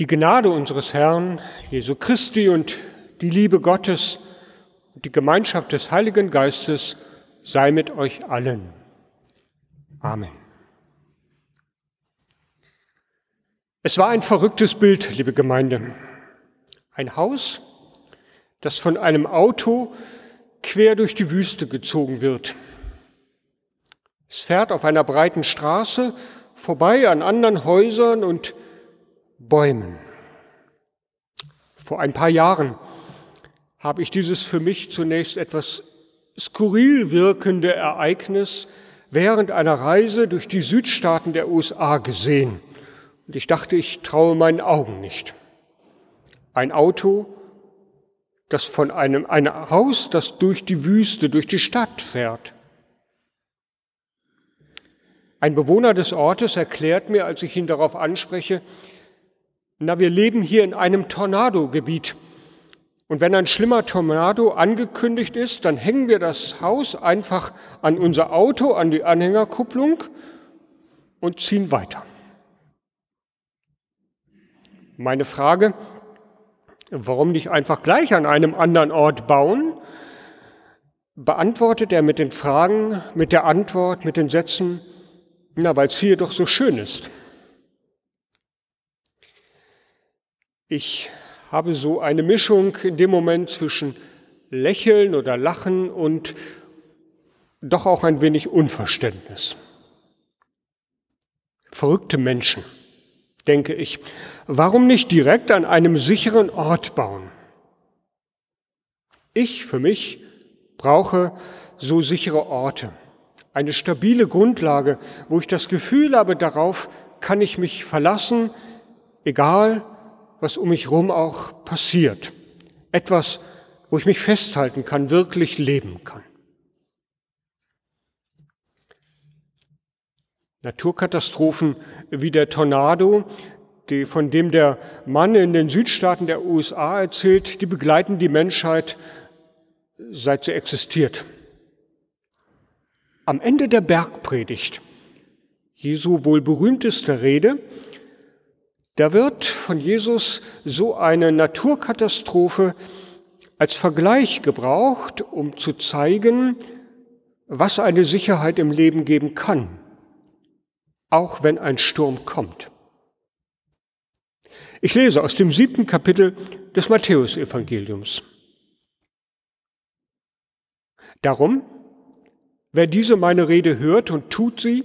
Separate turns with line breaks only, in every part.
Die Gnade unseres Herrn Jesu Christi und die Liebe Gottes und die Gemeinschaft des Heiligen Geistes sei mit euch allen. Amen. Es war ein verrücktes Bild, liebe Gemeinde. Ein Haus, das von einem Auto quer durch die Wüste gezogen wird. Es fährt auf einer breiten Straße vorbei an anderen Häusern und Bäumen. Vor ein paar Jahren habe ich dieses für mich zunächst etwas skurril wirkende Ereignis während einer Reise durch die Südstaaten der USA gesehen. Und ich dachte, ich traue meinen Augen nicht. Ein Auto, das von einem, ein Haus, das durch die Wüste, durch die Stadt fährt. Ein Bewohner des Ortes erklärt mir, als ich ihn darauf anspreche, na, wir leben hier in einem Tornadogebiet. Und wenn ein schlimmer Tornado angekündigt ist, dann hängen wir das Haus einfach an unser Auto, an die Anhängerkupplung und ziehen weiter. Meine Frage, warum nicht einfach gleich an einem anderen Ort bauen, beantwortet er mit den Fragen, mit der Antwort, mit den Sätzen, na, weil es hier doch so schön ist. Ich habe so eine Mischung in dem Moment zwischen Lächeln oder Lachen und doch auch ein wenig Unverständnis. Verrückte Menschen, denke ich. Warum nicht direkt an einem sicheren Ort bauen? Ich für mich brauche so sichere Orte, eine stabile Grundlage, wo ich das Gefühl habe, darauf kann ich mich verlassen, egal was um mich herum auch passiert. Etwas, wo ich mich festhalten kann, wirklich leben kann. Naturkatastrophen wie der Tornado, die, von dem der Mann in den Südstaaten der USA erzählt, die begleiten die Menschheit seit sie existiert. Am Ende der Bergpredigt, Jesu wohl berühmteste Rede, da wird von Jesus so eine Naturkatastrophe als Vergleich gebraucht, um zu zeigen, was eine Sicherheit im Leben geben kann, auch wenn ein Sturm kommt. Ich lese aus dem siebten Kapitel des Matthäusevangeliums. Darum, wer diese meine Rede hört und tut sie,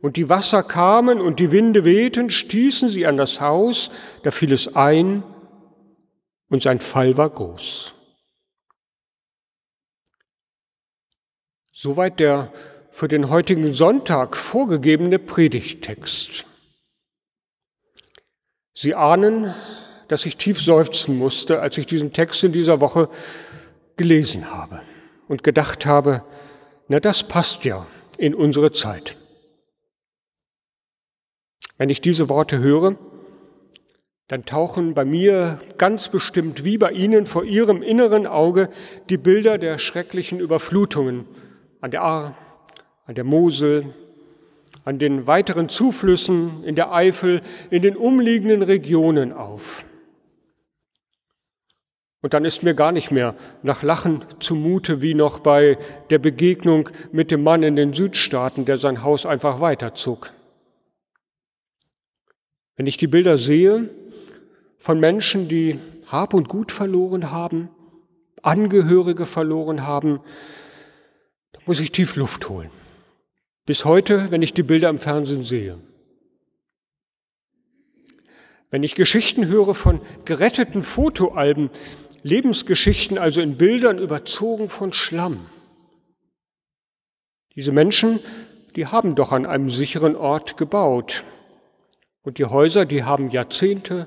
und die Wasser kamen und die Winde wehten, stießen sie an das Haus, da fiel es ein und sein Fall war groß. Soweit der für den heutigen Sonntag vorgegebene Predigttext. Sie ahnen, dass ich tief seufzen musste, als ich diesen Text in dieser Woche gelesen habe und gedacht habe, na das passt ja in unsere Zeit. Wenn ich diese Worte höre, dann tauchen bei mir ganz bestimmt wie bei Ihnen vor Ihrem inneren Auge die Bilder der schrecklichen Überflutungen an der Ahr, an der Mosel, an den weiteren Zuflüssen in der Eifel, in den umliegenden Regionen auf. Und dann ist mir gar nicht mehr nach Lachen zumute wie noch bei der Begegnung mit dem Mann in den Südstaaten, der sein Haus einfach weiterzog. Wenn ich die Bilder sehe von Menschen, die Hab und Gut verloren haben, Angehörige verloren haben, da muss ich tief Luft holen. Bis heute, wenn ich die Bilder im Fernsehen sehe. Wenn ich Geschichten höre von geretteten Fotoalben, Lebensgeschichten also in Bildern überzogen von Schlamm. Diese Menschen, die haben doch an einem sicheren Ort gebaut. Und die Häuser, die haben Jahrzehnte,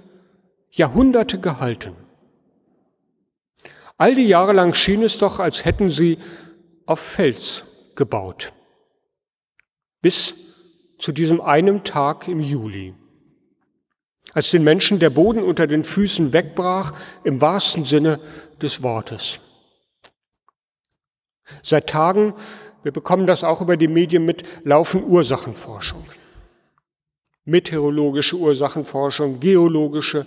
Jahrhunderte gehalten. All die Jahre lang schien es doch, als hätten sie auf Fels gebaut. Bis zu diesem einen Tag im Juli, als den Menschen der Boden unter den Füßen wegbrach, im wahrsten Sinne des Wortes. Seit Tagen, wir bekommen das auch über die Medien mit, laufen Ursachenforschung. Meteorologische Ursachenforschung, geologische,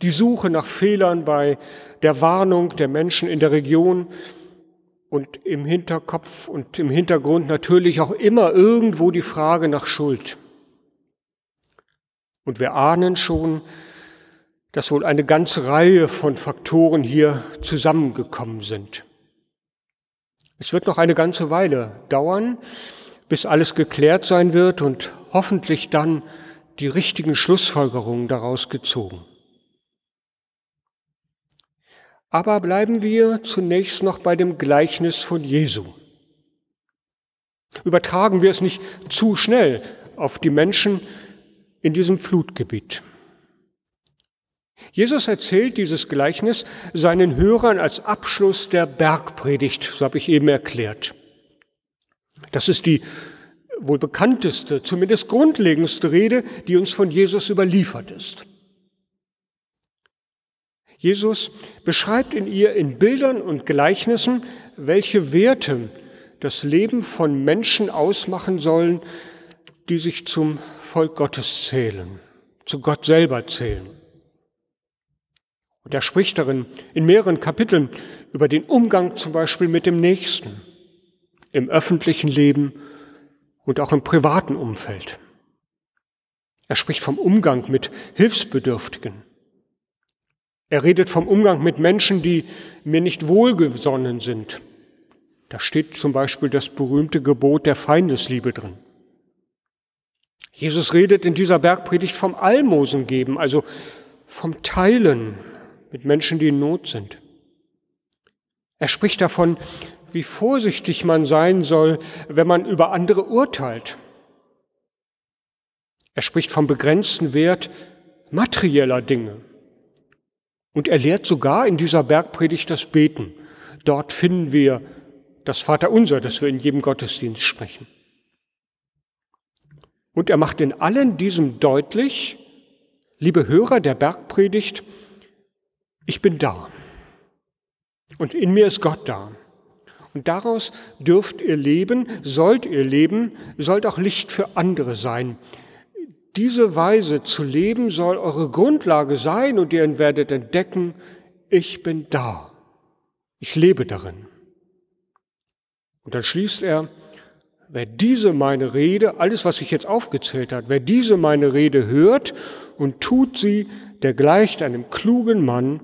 die Suche nach Fehlern bei der Warnung der Menschen in der Region und im Hinterkopf und im Hintergrund natürlich auch immer irgendwo die Frage nach Schuld. Und wir ahnen schon, dass wohl eine ganze Reihe von Faktoren hier zusammengekommen sind. Es wird noch eine ganze Weile dauern, bis alles geklärt sein wird und hoffentlich dann die richtigen Schlussfolgerungen daraus gezogen. Aber bleiben wir zunächst noch bei dem Gleichnis von Jesu. Übertragen wir es nicht zu schnell auf die Menschen in diesem Flutgebiet. Jesus erzählt dieses Gleichnis seinen Hörern als Abschluss der Bergpredigt, so habe ich eben erklärt. Das ist die wohl bekannteste, zumindest grundlegendste Rede, die uns von Jesus überliefert ist. Jesus beschreibt in ihr in Bildern und Gleichnissen, welche Werte das Leben von Menschen ausmachen sollen, die sich zum Volk Gottes zählen, zu Gott selber zählen. Und er spricht darin in mehreren Kapiteln über den Umgang zum Beispiel mit dem Nächsten, im öffentlichen Leben und auch im privaten Umfeld. Er spricht vom Umgang mit Hilfsbedürftigen, er redet vom Umgang mit Menschen, die mir nicht wohlgesonnen sind. Da steht zum Beispiel das berühmte Gebot der Feindesliebe drin. Jesus redet in dieser Bergpredigt vom Almosen geben, also vom Teilen mit Menschen, die in Not sind. Er spricht davon, wie vorsichtig man sein soll, wenn man über andere urteilt. Er spricht vom begrenzten Wert materieller Dinge. Und er lehrt sogar in dieser Bergpredigt das Beten. Dort finden wir das Vaterunser, das wir in jedem Gottesdienst sprechen. Und er macht in allen diesem deutlich, liebe Hörer der Bergpredigt, ich bin da. Und in mir ist Gott da. Und daraus dürft ihr leben, sollt ihr leben, sollt auch Licht für andere sein. Diese Weise zu leben soll eure Grundlage sein und ihr werdet entdecken, ich bin da. Ich lebe darin. Und dann schließt er, wer diese meine Rede, alles was ich jetzt aufgezählt hat, wer diese meine Rede hört und tut sie, der gleicht einem klugen Mann,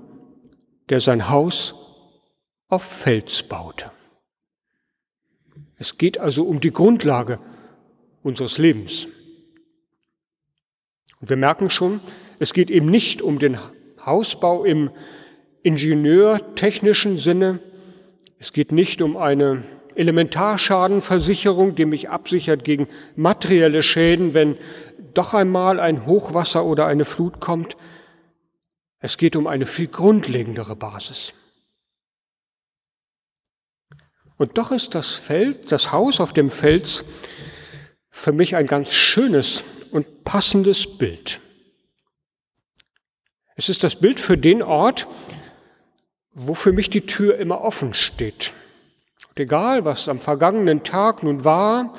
der sein Haus auf Fels baute. Es geht also um die Grundlage unseres Lebens. Und wir merken schon, es geht eben nicht um den Hausbau im ingenieurtechnischen Sinne. Es geht nicht um eine Elementarschadenversicherung, die mich absichert gegen materielle Schäden, wenn doch einmal ein Hochwasser oder eine Flut kommt. Es geht um eine viel grundlegendere Basis. Und doch ist das Feld, das Haus auf dem Fels für mich ein ganz schönes und passendes Bild. Es ist das Bild für den Ort, wo für mich die Tür immer offen steht. Und egal, was am vergangenen Tag nun war,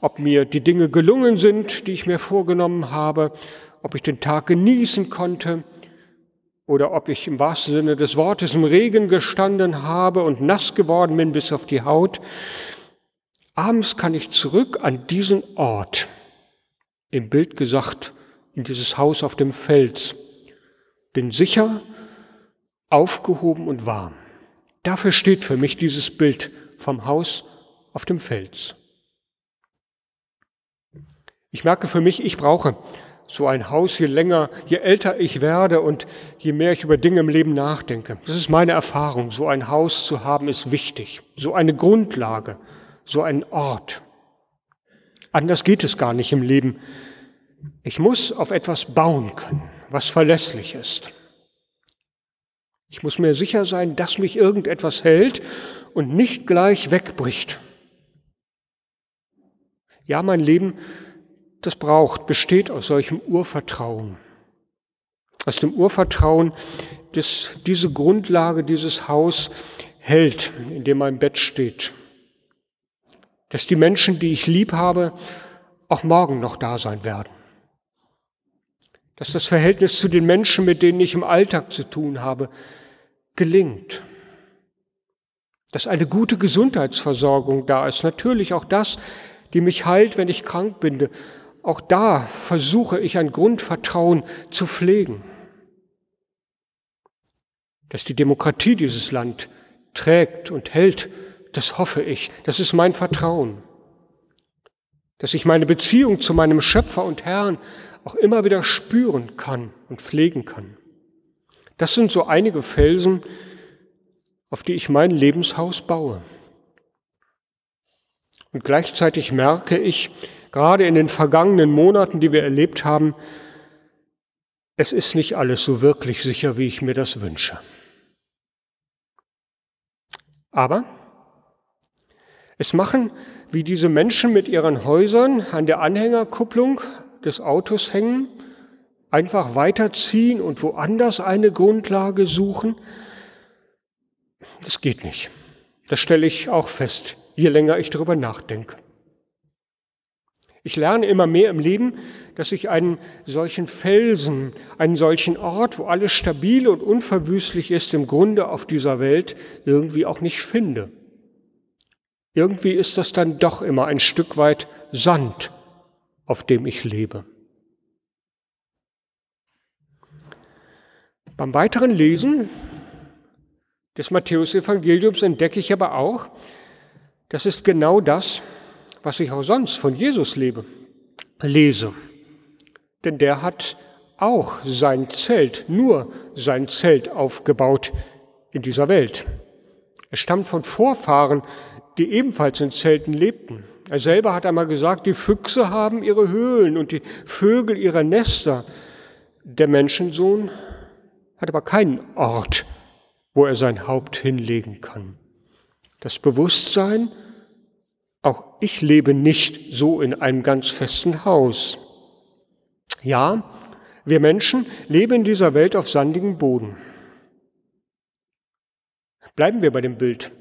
ob mir die Dinge gelungen sind, die ich mir vorgenommen habe, ob ich den Tag genießen konnte oder ob ich im wahrsten Sinne des Wortes im Regen gestanden habe und nass geworden bin bis auf die Haut, abends kann ich zurück an diesen Ort im Bild gesagt, in dieses Haus auf dem Fels. Bin sicher, aufgehoben und warm. Dafür steht für mich dieses Bild vom Haus auf dem Fels. Ich merke für mich, ich brauche so ein Haus, je länger, je älter ich werde und je mehr ich über Dinge im Leben nachdenke. Das ist meine Erfahrung. So ein Haus zu haben ist wichtig. So eine Grundlage, so ein Ort. Anders geht es gar nicht im Leben. Ich muss auf etwas bauen können, was verlässlich ist, Ich muss mir sicher sein, dass mich irgendetwas hält und nicht gleich wegbricht. Ja, mein Leben, das braucht, besteht aus solchem Urvertrauen. Aus dem Urvertrauen, dass diese Grundlage, dieses Haus hält, in dem mein Bett steht. Dass die Menschen, die ich lieb habe, auch morgen noch da sein werden. Dass das Verhältnis zu den Menschen, mit denen ich im Alltag zu tun habe, gelingt. Dass eine gute Gesundheitsversorgung da ist. Natürlich auch das, die mich heilt, wenn ich krank bin. Auch da versuche ich ein Grundvertrauen zu pflegen. Dass die Demokratie dieses Land trägt und hält, das hoffe ich. Das ist mein Vertrauen. Dass ich meine Beziehung zu meinem Schöpfer und Herrn auch immer wieder spüren kann und pflegen kann. Das sind so einige Felsen, auf die ich mein Lebenshaus baue. Und gleichzeitig merke ich, gerade in den vergangenen Monaten, die wir erlebt haben, es ist nicht alles so wirklich sicher, wie ich mir das wünsche. Aber es machen, wie diese Menschen mit ihren Häusern an der Anhängerkupplung des Autos hängen, einfach weiterziehen und woanders eine Grundlage suchen, das geht nicht. Das stelle ich auch fest, je länger ich darüber nachdenke. Ich lerne immer mehr im Leben, dass ich einen solchen Felsen, einen solchen Ort, wo alles stabil und unverwüstlich ist, im Grunde auf dieser Welt irgendwie auch nicht finde. Irgendwie ist das dann doch immer ein Stück weit Sand, auf dem ich lebe. Beim weiteren Lesen des Matthäusevangeliums entdecke ich aber auch, das ist genau das, was ich auch sonst von Jesus lebe, lese. Denn der hat auch sein Zelt, nur sein Zelt aufgebaut in dieser Welt. Er stammt von Vorfahren, die ebenfalls in Zelten lebten. Er selber hat einmal gesagt, die Füchse haben ihre Höhlen und die Vögel ihre Nester. Der Menschensohn hat aber keinen Ort, wo er sein Haupt hinlegen kann. Das Bewusstsein, auch ich lebe nicht so in einem ganz festen Haus. Ja, wir Menschen leben in dieser Welt auf sandigem Boden. Bleiben wir bei dem Bild.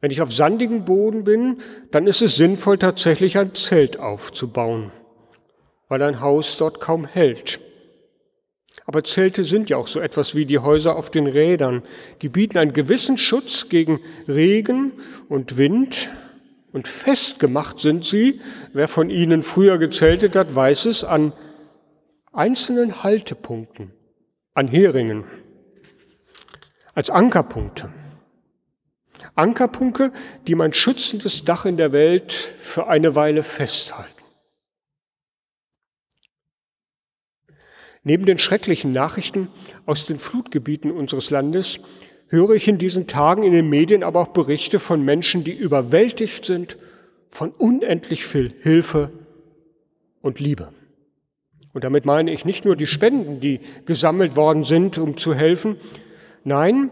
Wenn ich auf sandigem Boden bin, dann ist es sinnvoll, tatsächlich ein Zelt aufzubauen, weil ein Haus dort kaum hält. Aber Zelte sind ja auch so etwas wie die Häuser auf den Rädern. Die bieten einen gewissen Schutz gegen Regen und Wind. Und festgemacht sind sie, wer von Ihnen früher gezeltet hat, weiß es, an einzelnen Haltepunkten, an Heringen, als Ankerpunkte. Ankerpunkte, die mein schützendes Dach in der Welt für eine Weile festhalten. Neben den schrecklichen Nachrichten aus den Flutgebieten unseres Landes höre ich in diesen Tagen in den Medien aber auch Berichte von Menschen, die überwältigt sind von unendlich viel Hilfe und Liebe. Und damit meine ich nicht nur die Spenden, die gesammelt worden sind, um zu helfen. Nein,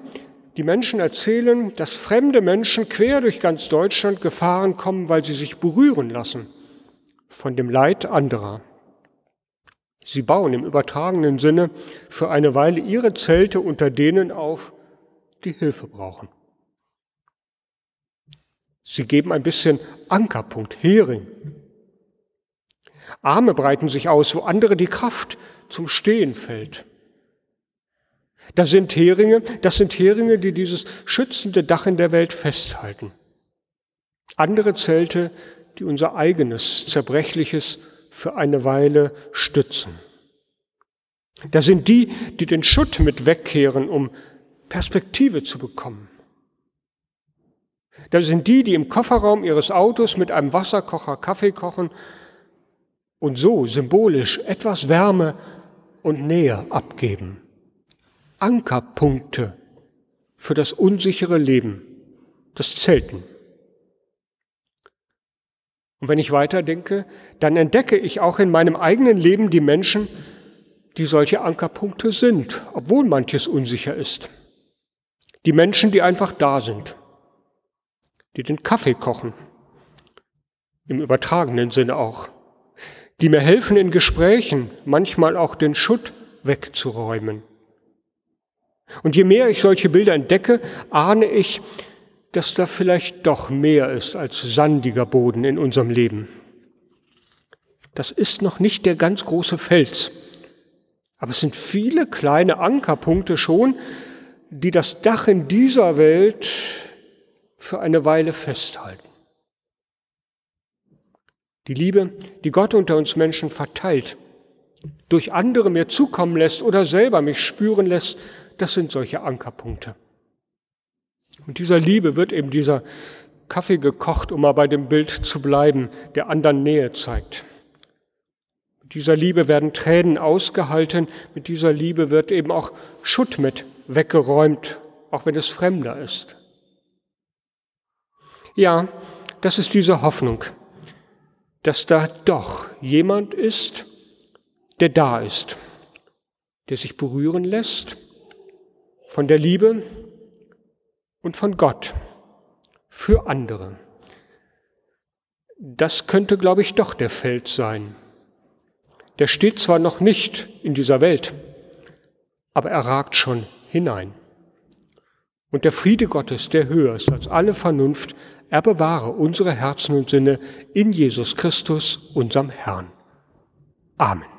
die Menschen erzählen, dass fremde Menschen quer durch ganz Deutschland Gefahren kommen, weil sie sich berühren lassen von dem Leid anderer. Sie bauen im übertragenen Sinne für eine Weile ihre Zelte unter denen auf, die Hilfe brauchen. Sie geben ein bisschen Ankerpunkt, Hering. Arme breiten sich aus, wo andere die Kraft zum Stehen fällt. Das sind Heringe, das sind Heringe, die dieses schützende Dach in der Welt festhalten. Andere Zelte, die unser eigenes zerbrechliches für eine Weile stützen. Da sind die, die den Schutt mit wegkehren, um Perspektive zu bekommen. Da sind die, die im Kofferraum ihres Autos mit einem Wasserkocher Kaffee kochen und so symbolisch etwas Wärme und Nähe abgeben. Ankerpunkte für das unsichere Leben, das Zelten. Und wenn ich weiterdenke, dann entdecke ich auch in meinem eigenen Leben die Menschen, die solche Ankerpunkte sind, obwohl manches unsicher ist. Die Menschen, die einfach da sind, die den Kaffee kochen, im übertragenen Sinne auch, die mir helfen in Gesprächen, manchmal auch den Schutt wegzuräumen. Und je mehr ich solche Bilder entdecke, ahne ich, dass da vielleicht doch mehr ist als sandiger Boden in unserem Leben. Das ist noch nicht der ganz große Fels, aber es sind viele kleine Ankerpunkte schon, die das Dach in dieser Welt für eine Weile festhalten. Die Liebe, die Gott unter uns Menschen verteilt, durch andere mir zukommen lässt oder selber mich spüren lässt, das sind solche Ankerpunkte. Und dieser Liebe wird eben dieser Kaffee gekocht, um mal bei dem Bild zu bleiben, der anderen Nähe zeigt. Mit dieser Liebe werden Tränen ausgehalten, mit dieser Liebe wird eben auch Schutt mit weggeräumt, auch wenn es fremder ist. Ja, das ist diese Hoffnung, dass da doch jemand ist, der da ist, der sich berühren lässt von der Liebe und von Gott für andere. Das könnte, glaube ich, doch der Feld sein. Der steht zwar noch nicht in dieser Welt, aber er ragt schon hinein. Und der Friede Gottes, der höher ist als alle Vernunft, er bewahre unsere Herzen und Sinne in Jesus Christus, unserem Herrn. Amen.